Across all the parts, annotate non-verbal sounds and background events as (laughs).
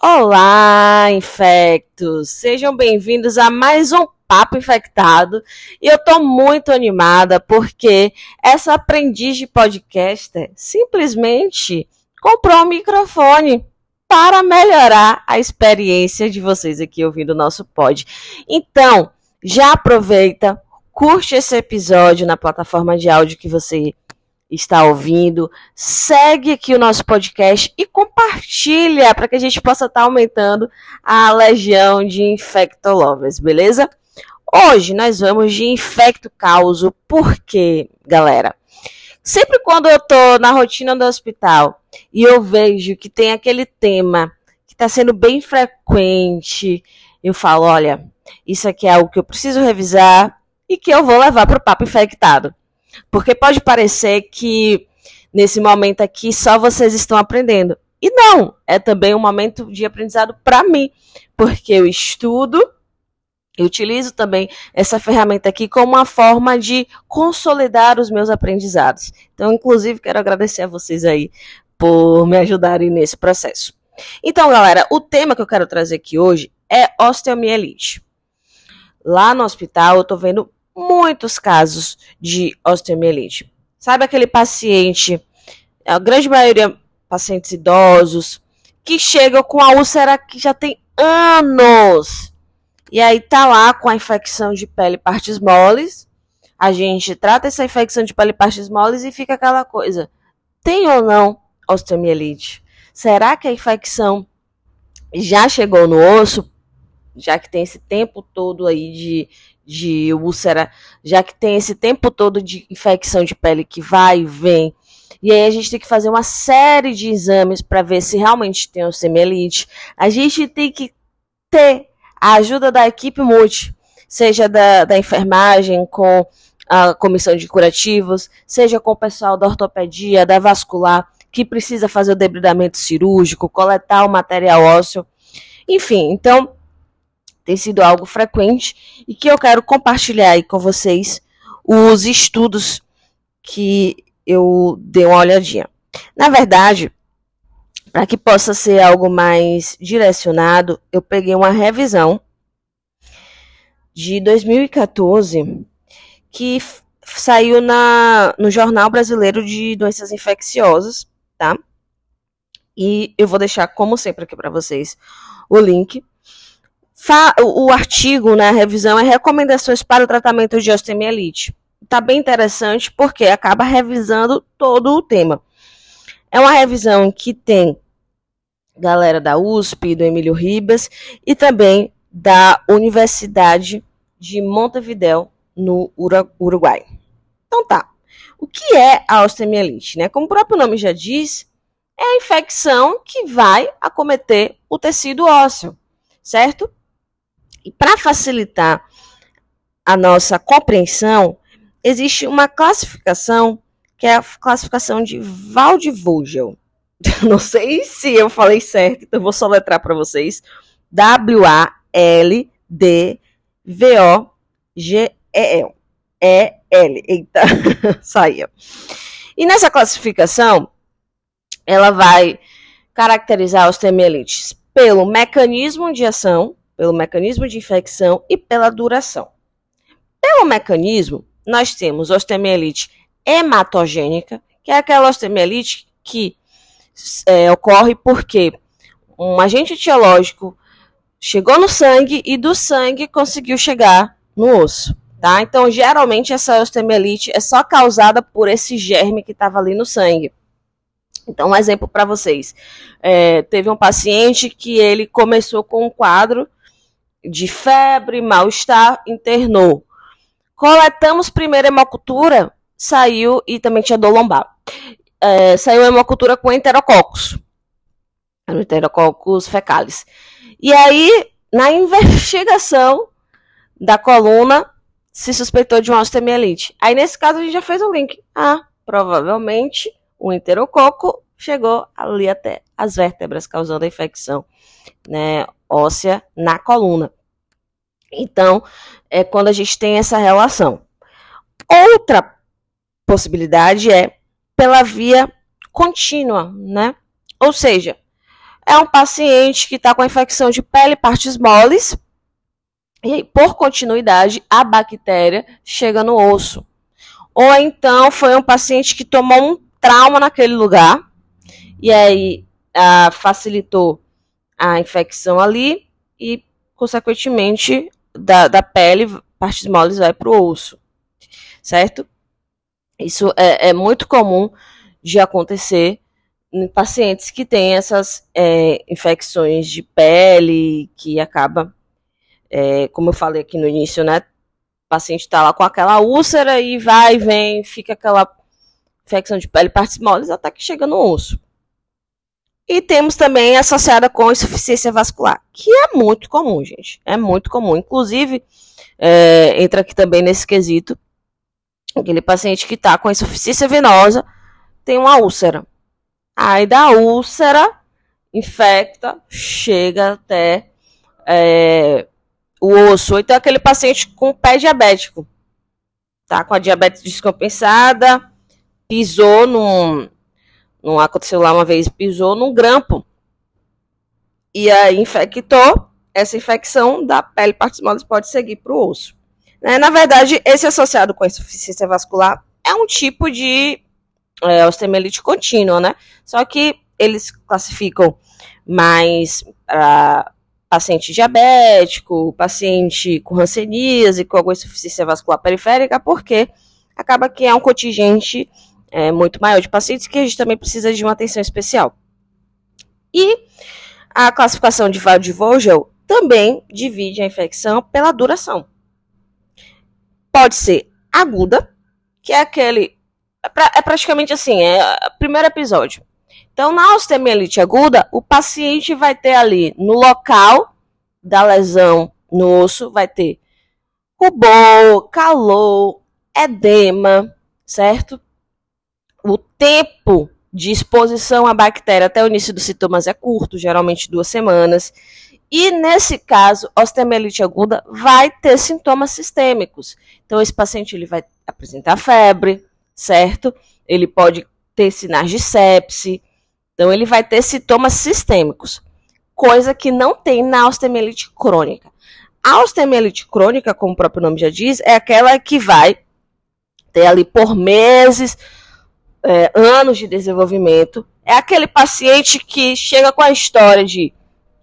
Olá, infectos! Sejam bem-vindos a mais um Papo Infectado. E eu tô muito animada porque essa aprendiz de podcaster simplesmente comprou um microfone para melhorar a experiência de vocês aqui ouvindo o nosso pod. Então, já aproveita, curte esse episódio na plataforma de áudio que você está ouvindo, segue aqui o nosso podcast e compartilha para que a gente possa estar tá aumentando a legião de infectolovers, beleza? Hoje nós vamos de infecto causo, porque, galera, sempre quando eu tô na rotina do hospital e eu vejo que tem aquele tema que está sendo bem frequente, eu falo, olha, isso aqui é algo que eu preciso revisar e que eu vou levar para o papo infectado. Porque pode parecer que nesse momento aqui só vocês estão aprendendo. E não, é também um momento de aprendizado para mim, porque eu estudo, eu utilizo também essa ferramenta aqui como uma forma de consolidar os meus aprendizados. Então, inclusive, quero agradecer a vocês aí por me ajudarem nesse processo. Então, galera, o tema que eu quero trazer aqui hoje é osteomielite. Lá no hospital, eu tô vendo muitos casos de osteomielite. Sabe aquele paciente, a grande maioria pacientes idosos, que chegam com a úlcera que já tem anos. E aí tá lá com a infecção de pele partes moles. A gente trata essa infecção de pele partes moles e fica aquela coisa. Tem ou não osteomielite? Será que a infecção já chegou no osso? Já que tem esse tempo todo aí de, de úlcera, já que tem esse tempo todo de infecção de pele que vai e vem. E aí a gente tem que fazer uma série de exames para ver se realmente tem osteomielite. A gente tem que ter a ajuda da equipe multi, seja da, da enfermagem com a comissão de curativos, seja com o pessoal da ortopedia, da vascular, que precisa fazer o debridamento cirúrgico, coletar o material ósseo. Enfim, então tem sido algo frequente e que eu quero compartilhar aí com vocês os estudos que eu dei uma olhadinha. Na verdade, para que possa ser algo mais direcionado, eu peguei uma revisão de 2014 que saiu na, no Jornal Brasileiro de Doenças Infecciosas, tá? E eu vou deixar, como sempre, aqui para vocês o link o artigo, né, a revisão, é recomendações para o tratamento de osteomielite. Está bem interessante porque acaba revisando todo o tema. É uma revisão que tem galera da USP, do Emílio Ribas e também da Universidade de Montevideo, no Uruguai. Então tá. O que é a osteomielite? Né? Como o próprio nome já diz, é a infecção que vai acometer o tecido ósseo, certo? E para facilitar a nossa compreensão, existe uma classificação que é a classificação de Waldvogel. (laughs) Não sei se eu falei certo, então vou soletrar para vocês. W-A-L-D-V-O-G-E-L. E-L. Eita, (laughs) saiu. E nessa classificação, ela vai caracterizar os temelites pelo mecanismo de ação, pelo mecanismo de infecção e pela duração. Pelo mecanismo, nós temos osteomielite hematogênica, que é aquela osteomielite que é, ocorre porque um agente etiológico chegou no sangue e do sangue conseguiu chegar no osso. Tá? Então, geralmente, essa osteomielite é só causada por esse germe que estava ali no sangue. Então, um exemplo para vocês. É, teve um paciente que ele começou com um quadro de febre, mal-estar, internou. Coletamos primeiro hemocultura, saiu e também tinha dor lombar. É, saiu hemocultura com enterococos, enterococos fecalis. E aí, na investigação da coluna, se suspeitou de uma osteomielite. Aí, nesse caso, a gente já fez um link. Ah, provavelmente o enterococo chegou ali até as vértebras, causando a infecção né, óssea na coluna. Então, é quando a gente tem essa relação. Outra possibilidade é pela via contínua, né? Ou seja, é um paciente que está com infecção de pele e partes moles, e por continuidade, a bactéria chega no osso. Ou então foi um paciente que tomou um trauma naquele lugar, e aí ah, facilitou a infecção ali, e consequentemente da, da pele, partes moles vai para o osso, certo? Isso é, é, muito comum de acontecer em pacientes que têm essas é, infecções de pele, que acaba, é, como eu falei aqui no início, né? O paciente está lá com aquela úlcera e vai vem, fica aquela infecção de pele, partes moles, até que chega no osso. E temos também associada com insuficiência vascular, que é muito comum, gente. É muito comum. Inclusive, é, entra aqui também nesse quesito, aquele paciente que está com insuficiência venosa tem uma úlcera. Aí da úlcera, infecta, chega até é, o osso. Então, aquele paciente com pé diabético, tá? Com a diabetes descompensada, pisou num, não aconteceu lá uma vez, pisou num grampo. E aí infectou, essa infecção da pele partes moles pode seguir para o osso. Né? Na verdade, esse associado com insuficiência vascular é um tipo de é, osteomielite contínua, né? Só que eles classificam mais para paciente diabético, paciente com hanseníase, com alguma insuficiência vascular periférica, porque acaba que é um contingente é, muito maior de pacientes que a gente também precisa de uma atenção especial. E a classificação de Vogel também divide a infecção pela duração. Pode ser aguda, que é aquele. É, pra, é praticamente assim, é o primeiro episódio. Então, na osteomielite aguda, o paciente vai ter ali no local da lesão no osso, vai ter rubor, calor, edema, certo? O tempo de exposição à bactéria até o início dos sintomas é curto, geralmente duas semanas. E nesse caso, osteomielite aguda vai ter sintomas sistêmicos. Então, esse paciente ele vai apresentar febre, certo? Ele pode ter sinais de sepse. Então, ele vai ter sintomas sistêmicos, coisa que não tem na osteomielite crônica. A osteomielite crônica, como o próprio nome já diz, é aquela que vai ter ali por meses é, anos de desenvolvimento. É aquele paciente que chega com a história de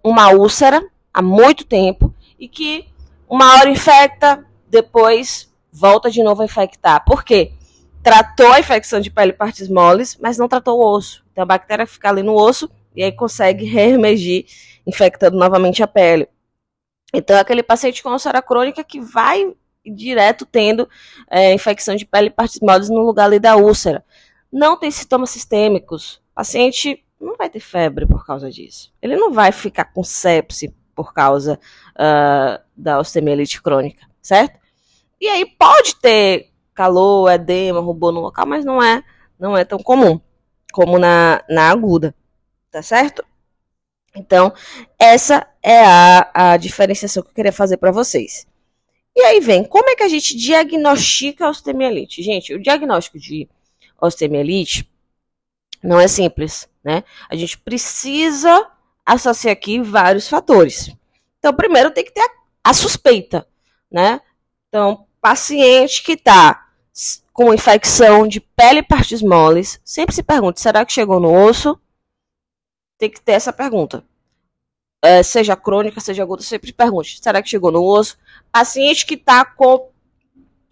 uma úlcera há muito tempo e que uma hora infecta, depois volta de novo a infectar. Por quê? Tratou a infecção de pele partes moles, mas não tratou o osso. Então a bactéria fica ali no osso e aí consegue reemergir, infectando novamente a pele. Então é aquele paciente com úlcera crônica que vai direto tendo é, infecção de pele e partes moles no lugar ali da úlcera não tem sintomas sistêmicos. O paciente não vai ter febre por causa disso. Ele não vai ficar com sepse por causa uh, da osteomielite crônica, certo? E aí pode ter calor, edema, rubor no local, mas não é, não é tão comum como na, na aguda, tá certo? Então, essa é a, a diferenciação que eu queria fazer para vocês. E aí vem, como é que a gente diagnostica a osteomielite? Gente, o diagnóstico de osteomielite, não é simples, né? A gente precisa associar aqui vários fatores. Então, primeiro tem que ter a, a suspeita, né? Então, paciente que está com infecção de pele e partes moles, sempre se pergunta, será que chegou no osso? Tem que ter essa pergunta. É, seja crônica, seja aguda, sempre pergunte, será que chegou no osso? Paciente que está com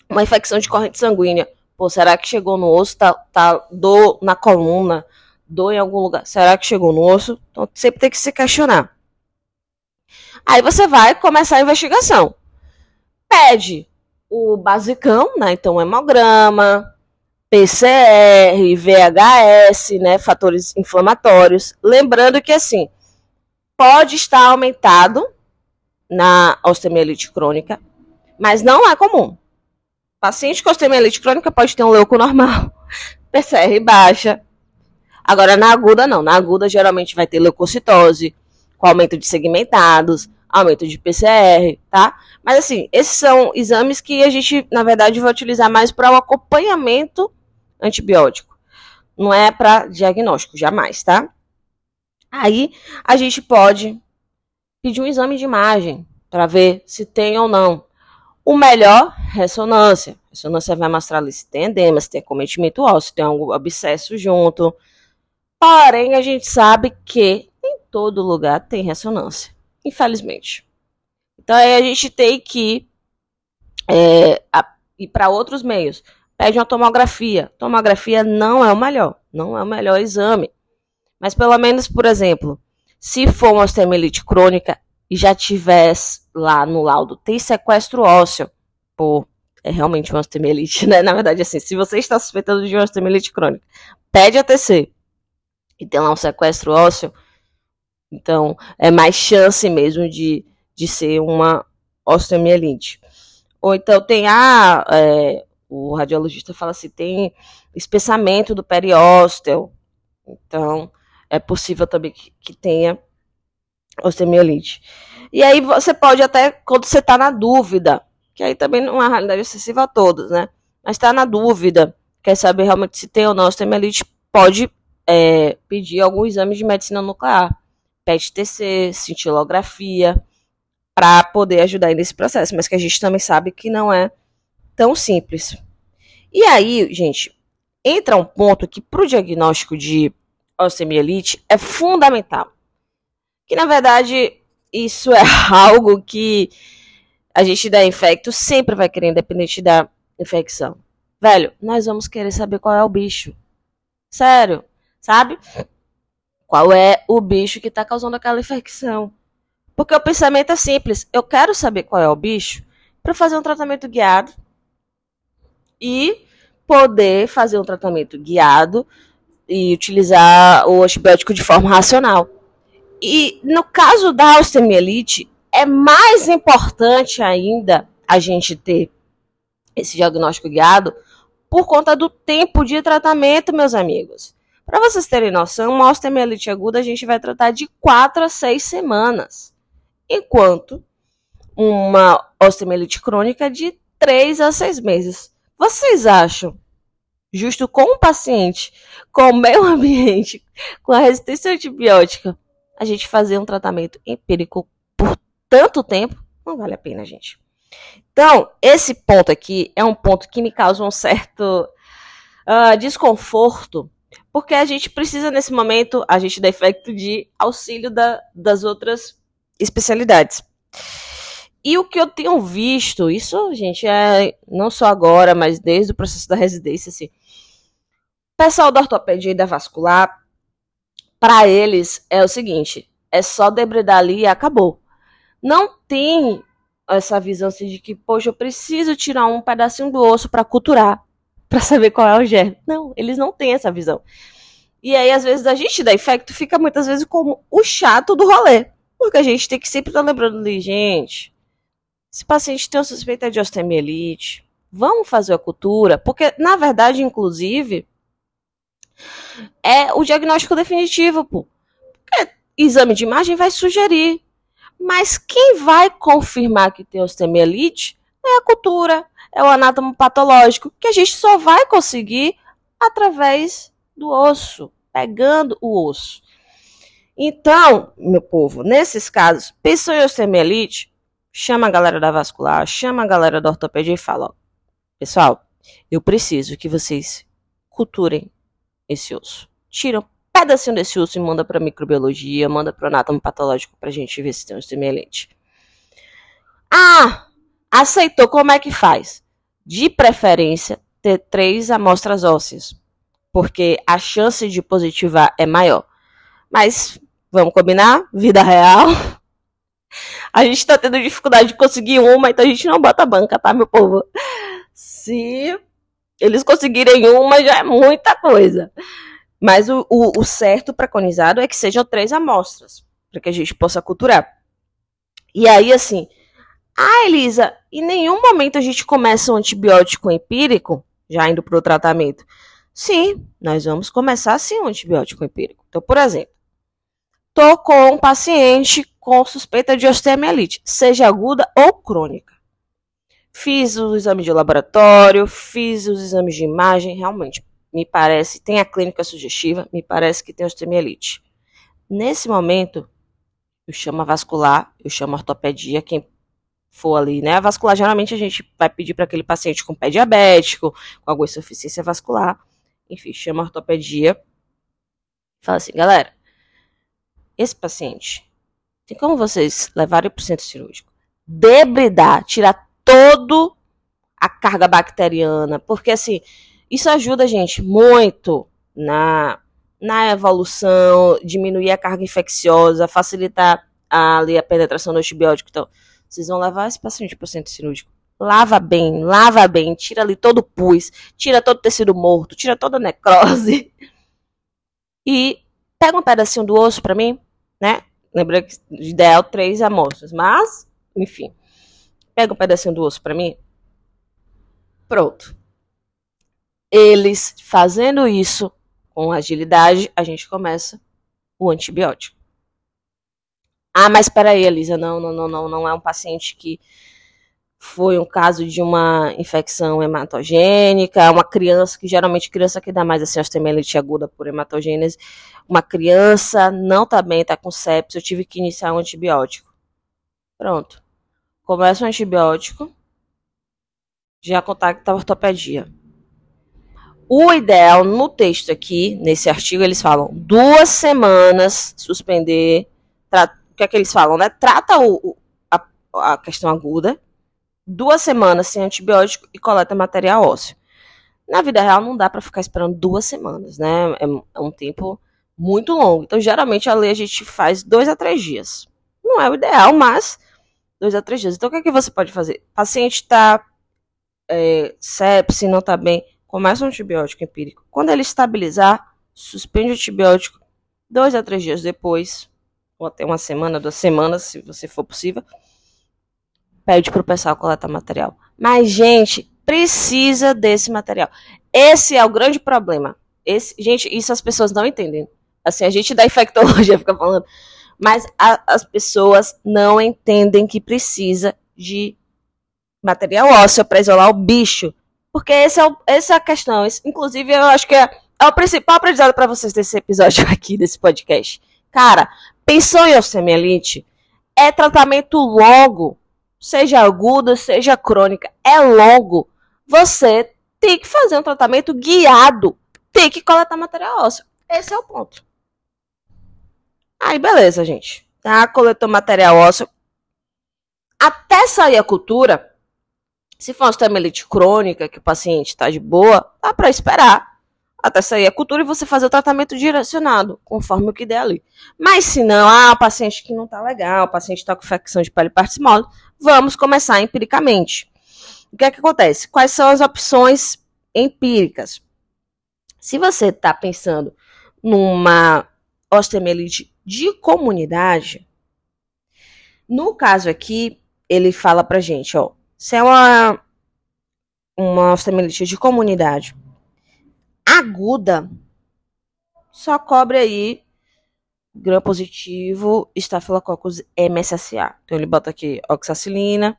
uma infecção de corrente sanguínea, Pô, será que chegou no osso? Tá, tá dor na coluna, dor em algum lugar. Será que chegou no osso? Então sempre tem que se questionar. Aí você vai começar a investigação. Pede o basicão, né? Então hemograma, PCR, VHS, né? Fatores inflamatórios. Lembrando que assim pode estar aumentado na osteomielite crônica, mas não é comum. Paciente com osteomielite crônica pode ter um leuco normal, (laughs) PCR baixa. Agora, na aguda, não. Na aguda, geralmente vai ter leucocitose, com aumento de segmentados, aumento de PCR, tá? Mas, assim, esses são exames que a gente, na verdade, vai utilizar mais para o acompanhamento antibiótico. Não é para diagnóstico, jamais, tá? Aí a gente pode pedir um exame de imagem para ver se tem ou não. O melhor, ressonância. A ressonância vai mostrar ali se tem edema, se tem cometimento ósseo, se tem algum abscesso junto. Porém, a gente sabe que em todo lugar tem ressonância, infelizmente. Então aí a gente tem que é, ir para outros meios. Pede uma tomografia. Tomografia não é o melhor, não é o melhor exame. Mas pelo menos, por exemplo, se for uma osteomielite crônica e já tivesse lá no laudo, tem sequestro ósseo, pô, é realmente uma osteomielite, (laughs) né? Na verdade, assim, se você está suspeitando de uma osteomielite crônica, pede ATC e tem lá um sequestro ósseo, então é mais chance mesmo de, de ser uma osteomielite. Ou então tem a, ah, é, o radiologista fala assim, tem espessamento do periósteo, então é possível também que, que tenha osteomielite. E aí você pode até, quando você está na dúvida, que aí também não é uma realidade excessiva a todos, né? Mas está na dúvida, quer saber realmente se tem ou não osteomielite, pode é, pedir algum exame de medicina nuclear, PET-TC, cintilografia, para poder ajudar nesse processo, mas que a gente também sabe que não é tão simples. E aí, gente, entra um ponto que para o diagnóstico de osteomielite é fundamental. Que na verdade isso é (laughs) algo que a gente da infecto sempre vai querer, independente da infecção. Velho, nós vamos querer saber qual é o bicho. Sério, sabe? Qual é o bicho que está causando aquela infecção? Porque o pensamento é simples. Eu quero saber qual é o bicho para fazer um tratamento guiado e poder fazer um tratamento guiado e utilizar o antibiótico de forma racional. E no caso da osteomielite, é mais importante ainda a gente ter esse diagnóstico guiado por conta do tempo de tratamento, meus amigos. Para vocês terem noção, uma osteomielite aguda a gente vai tratar de 4 a 6 semanas, enquanto uma osteomielite crônica de 3 a 6 meses. Vocês acham justo com o paciente, com o meio (laughs) ambiente, com a resistência antibiótica, a gente fazer um tratamento empírico por tanto tempo, não vale a pena, gente. Então, esse ponto aqui é um ponto que me causa um certo uh, desconforto, porque a gente precisa, nesse momento, a gente dá efeito de auxílio da, das outras especialidades. E o que eu tenho visto, isso, gente, é não só agora, mas desde o processo da residência, assim, pessoal da ortopedia e da vascular, para eles é o seguinte: é só debridar ali e acabou. Não tem essa visão assim, de que, poxa, eu preciso tirar um pedacinho do osso para culturar, (laughs) para saber qual é o germe. Não, eles não têm essa visão. E aí, às vezes, a gente da infecto fica muitas vezes como o chato do rolê. Porque a gente tem que sempre estar tá lembrando ali, gente. Esse paciente tem uma suspeita de osteomielite. Vamos fazer a cultura. Porque, na verdade, inclusive, é o diagnóstico definitivo, pô. Porque exame de imagem vai sugerir. Mas quem vai confirmar que tem osteomielite é a cultura, é o anátomo patológico, que a gente só vai conseguir através do osso, pegando o osso. Então, meu povo, nesses casos, pensou em osteomielite, chama a galera da vascular, chama a galera da ortopedia e fala, ó, pessoal, eu preciso que vocês culturem esse osso. Tira um pedacinho desse osso e manda para microbiologia, manda para anátomo patológico para a gente ver se tem um semelhante. Ah, aceitou, como é que faz? De preferência, ter três amostras ósseas, porque a chance de positivar é maior. Mas, vamos combinar? Vida real. (laughs) A gente está tendo dificuldade de conseguir uma, então a gente não bota banca, tá, meu povo? Se eles conseguirem uma já é muita coisa. Mas o, o, o certo preconizado é que sejam três amostras, para que a gente possa culturar. E aí, assim, ah, Elisa, em nenhum momento a gente começa um antibiótico empírico, já indo para o tratamento. Sim, nós vamos começar sim um antibiótico empírico. Então, por exemplo, tô com um paciente com suspeita de osteomielite, seja aguda ou crônica. Fiz o exame de laboratório, fiz os exames de imagem, realmente, me parece, tem a clínica sugestiva, me parece que tem osteomielite. Nesse momento, eu chamo a vascular, eu chamo a ortopedia, quem for ali, né? A vascular, geralmente a gente vai pedir para aquele paciente com pé diabético, com alguma insuficiência vascular, enfim, chama a ortopedia. Fala assim, galera, esse paciente, tem como vocês levarem para o centro cirúrgico? Debridar, tirar todo a carga bacteriana, porque assim, isso ajuda a gente muito na, na evolução, diminuir a carga infecciosa, facilitar ali a penetração do antibiótico. Então, vocês vão levar esse paciente para o centro cirúrgico. Lava bem, lava bem, tira ali todo o pus, tira todo o tecido morto, tira toda a necrose. (laughs) E pega um pedacinho do osso para mim, né? Lembra que ideal três amostras, mas, enfim. Pega um pedacinho do osso para mim. Pronto. Eles fazendo isso com agilidade, a gente começa o antibiótico. Ah, mas peraí, Elisa, não, não, não, não, não é um paciente que foi um caso de uma infecção hematogênica, é uma criança, que geralmente criança que dá mais assim, osteomielite aguda por hematogênese, uma criança não tá bem, tá com sepsis, eu tive que iniciar um antibiótico. Pronto. Começa o antibiótico, já contacta a ortopedia. O ideal no texto aqui, nesse artigo, eles falam duas semanas suspender, o que é que eles falam, né? Trata o, a, a questão aguda, duas semanas sem antibiótico e coleta material ósseo. Na vida real não dá para ficar esperando duas semanas, né? É, é, um tempo muito longo. Então, geralmente, a lei a gente faz dois a três dias. Não é o ideal, mas dois a três dias. Então, o que, é que você pode fazer? O paciente está é, sepse, não está bem, começa um antibiótico empírico. Quando ele estabilizar, suspende o antibiótico. Dois a três dias depois, ou até uma semana, duas semanas, se você for possível, pede para o pessoal coletar material. Mas, gente, precisa desse material. Esse é o grande problema. Esse, gente, isso as pessoas não entendem. Assim, a gente da infectologia (laughs) fica falando, mas a, as pessoas não entendem que precisa de material ósseo para isolar o bicho. Porque esse é o, essa é a questão. Esse, inclusive, eu acho que é, é o principal aprendizado para vocês desse episódio (laughs) aqui, desse podcast. Cara, Pensou em osteomielite? É tratamento longo, seja aguda, seja crônica, é longo. Você tem que fazer um tratamento guiado, tem que coletar material ósseo. Esse é o ponto. Aí, beleza, gente. Tá? Coletou material ósseo. Até sair a cultura, se for uma osteomielite crônica, que o paciente está de boa, dá para esperar até sair a cultura e você fazer o tratamento direcionado, conforme o que der ali. Mas se não, ah, o paciente que não está legal, o paciente está com infecção de pele partimose, vamos começar empiricamente. O que é que acontece? Quais são as opções empíricas? Se você está pensando numa osteomielite de comunidade, no caso aqui, ele fala pra gente, ó, se é uma, uma osteomielite de comunidade aguda, só cobre aí gram positivo, Staphylococcus MSSA. Então ele bota aqui oxacilina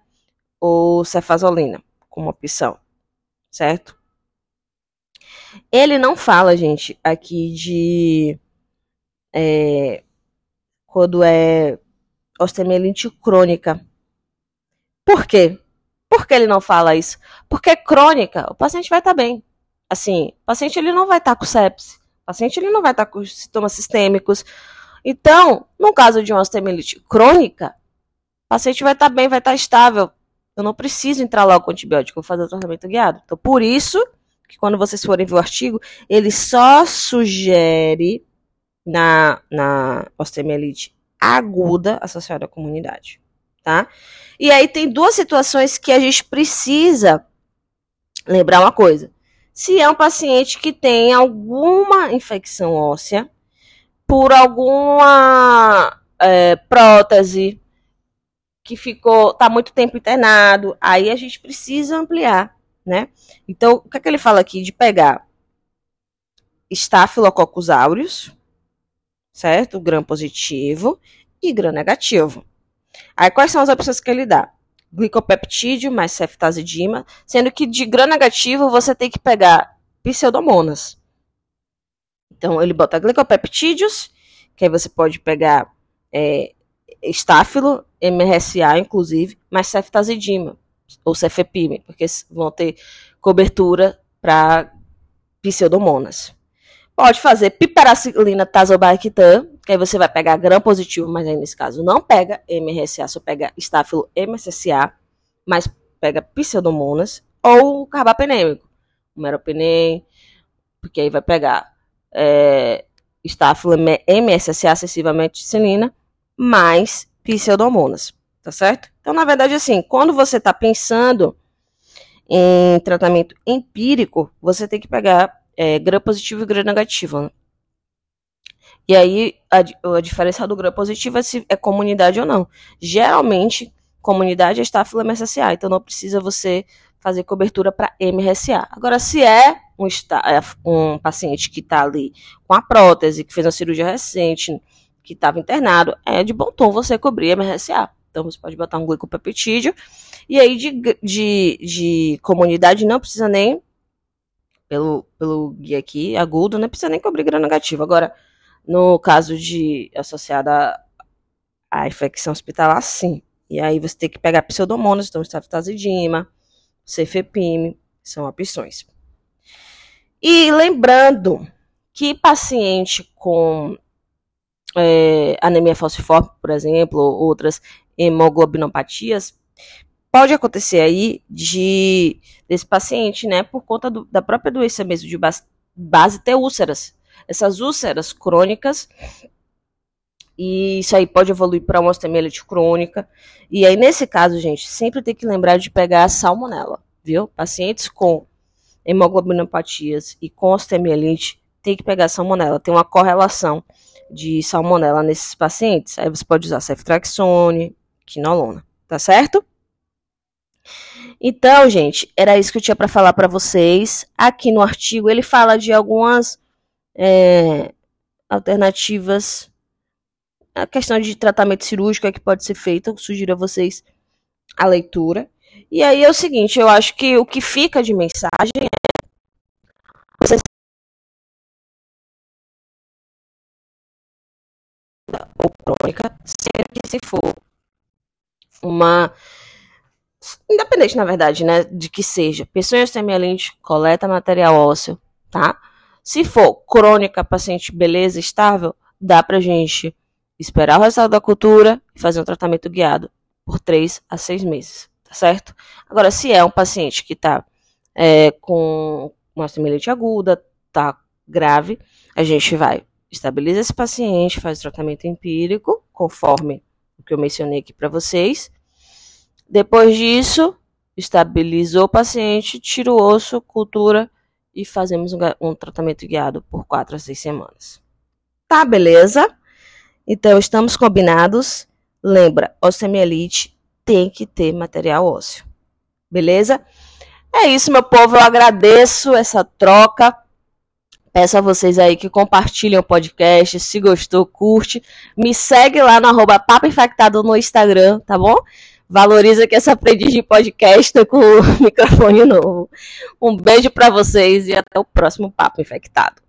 ou cefazolina como opção, certo? Ele não fala, gente, aqui de é, quando é osteomielite crônica. Por quê? Por que ele não fala isso? Porque é crônica, o paciente vai estar tá bem assim, o paciente ele não vai estar tá com sepsis, o paciente ele não vai estar tá com sintomas sistêmicos. Então, no caso de uma osteomielite crônica, o paciente vai estar tá bem, vai estar tá estável. Eu não preciso entrar logo com antibiótico, vou fazer o tratamento guiado. Então, por isso que quando vocês forem ver o artigo, ele só sugere na, na osteomielite aguda associada à comunidade, tá? E aí tem duas situações que a gente precisa lembrar uma coisa se é um paciente que tem alguma infecção óssea por alguma é, prótese que ficou tá muito tempo internado, aí a gente precisa ampliar, né? Então, o que é que ele fala aqui de pegar Staphylococcus aureus, certo? Gram positivo e gram negativo. Aí quais são as opções que ele dá? glicopeptídeo mais ceftazidima, sendo que de gram negativo você tem que pegar pseudomonas. Então ele bota glicopeptídeos, que aí você pode pegar é, estáfilo, MRSA, inclusive, mas ceftazidima, ou cefepime, porque vão ter cobertura para pseudomonas. Pode fazer piperacilina tazobactam, que aí você vai pegar gram positivo, mas aí nesse caso não pega MRSA, só pega estáfilo MSSA, mas pega pseudomonas, ou carbapenêmico, meropenem, porque aí vai pegar é, estáfilo MSSA, excessivamente cilina, mais pseudomonas, tá certo? Então, na verdade, assim, quando você está pensando em tratamento empírico, você tem que pegar é, gram positivo e gram negativo. Né? E aí, a, a, diferença do gram positivo é se é comunidade ou não. Geralmente, comunidade é estáfilo MSSA, então não precisa você fazer cobertura para MRSA. Agora, se é um, um paciente que está ali com a prótese, que fez uma cirurgia recente, que estava internado, é de bom tom você cobrir MRSA. Então, você pode botar um glicopeptídeo. E aí, de, de, de comunidade, não precisa nem, pelo, pelo guia aqui, agudo, não precisa nem cobrir gram negativo. Agora, no caso de associada à infecção hospitalar, sim. E aí você tem que pegar pseudomonas, então estafetazidima, cefepime, são opções. E lembrando que paciente com é, anemia falciforme, por exemplo, ou outras hemoglobinopatias, pode acontecer aí de desse paciente, né, por conta do, da própria doença mesmo de base, base ter úlceras. Essas úlceras crônicas e isso aí pode evoluir para uma osteomielite crônica. E aí, nesse caso, gente, sempre tem que lembrar de pegar a salmonela, viu? Pacientes com hemoglobinopatias e com osteomielite tem que pegar a salmonela. Tem uma correlação de salmonela nesses pacientes. Aí você pode usar ceftraxone, quinolona, tá certo? Então, gente, era isso que eu tinha para falar para vocês. Aqui no artigo ele fala de algumas é, alternativas. A questão de tratamento cirúrgico é que pode ser feita. Eu sugiro a vocês a leitura. E aí é o seguinte, eu acho que o que fica de mensagem é vocês ou crônica, sendo que se for uma independente, na verdade, né, de que seja pessoa osteomielite, coleta material ósseo, tá? Se for crônica, paciente beleza, estável, dá pra gente esperar o resultado da cultura e fazer um tratamento guiado por 3 a 6 meses, tá certo? Agora, se é um paciente que tá é, com uma osteomielite aguda, tá grave, a gente vai estabiliza esse paciente, faz o tratamento empírico, conforme o que eu mencionei aqui para vocês, depois disso, estabilizou o paciente, tira o osso, cultura e fazemos um, um tratamento guiado por 4 a 6 semanas. Tá, beleza? Então, estamos combinados. Lembra, osteomielite tem que ter material ósseo. Beleza? É isso, meu povo. Eu agradeço essa troca. Peço a vocês aí que compartilhem o podcast. Se gostou, curte. Me segue lá no arroba Papo Infectado no Instagram, tá bom? Valoriza que essa aprendiz de podcast tá com o (laughs) microfone novo. Um beijo para vocês e até o próximo Papo Infectado.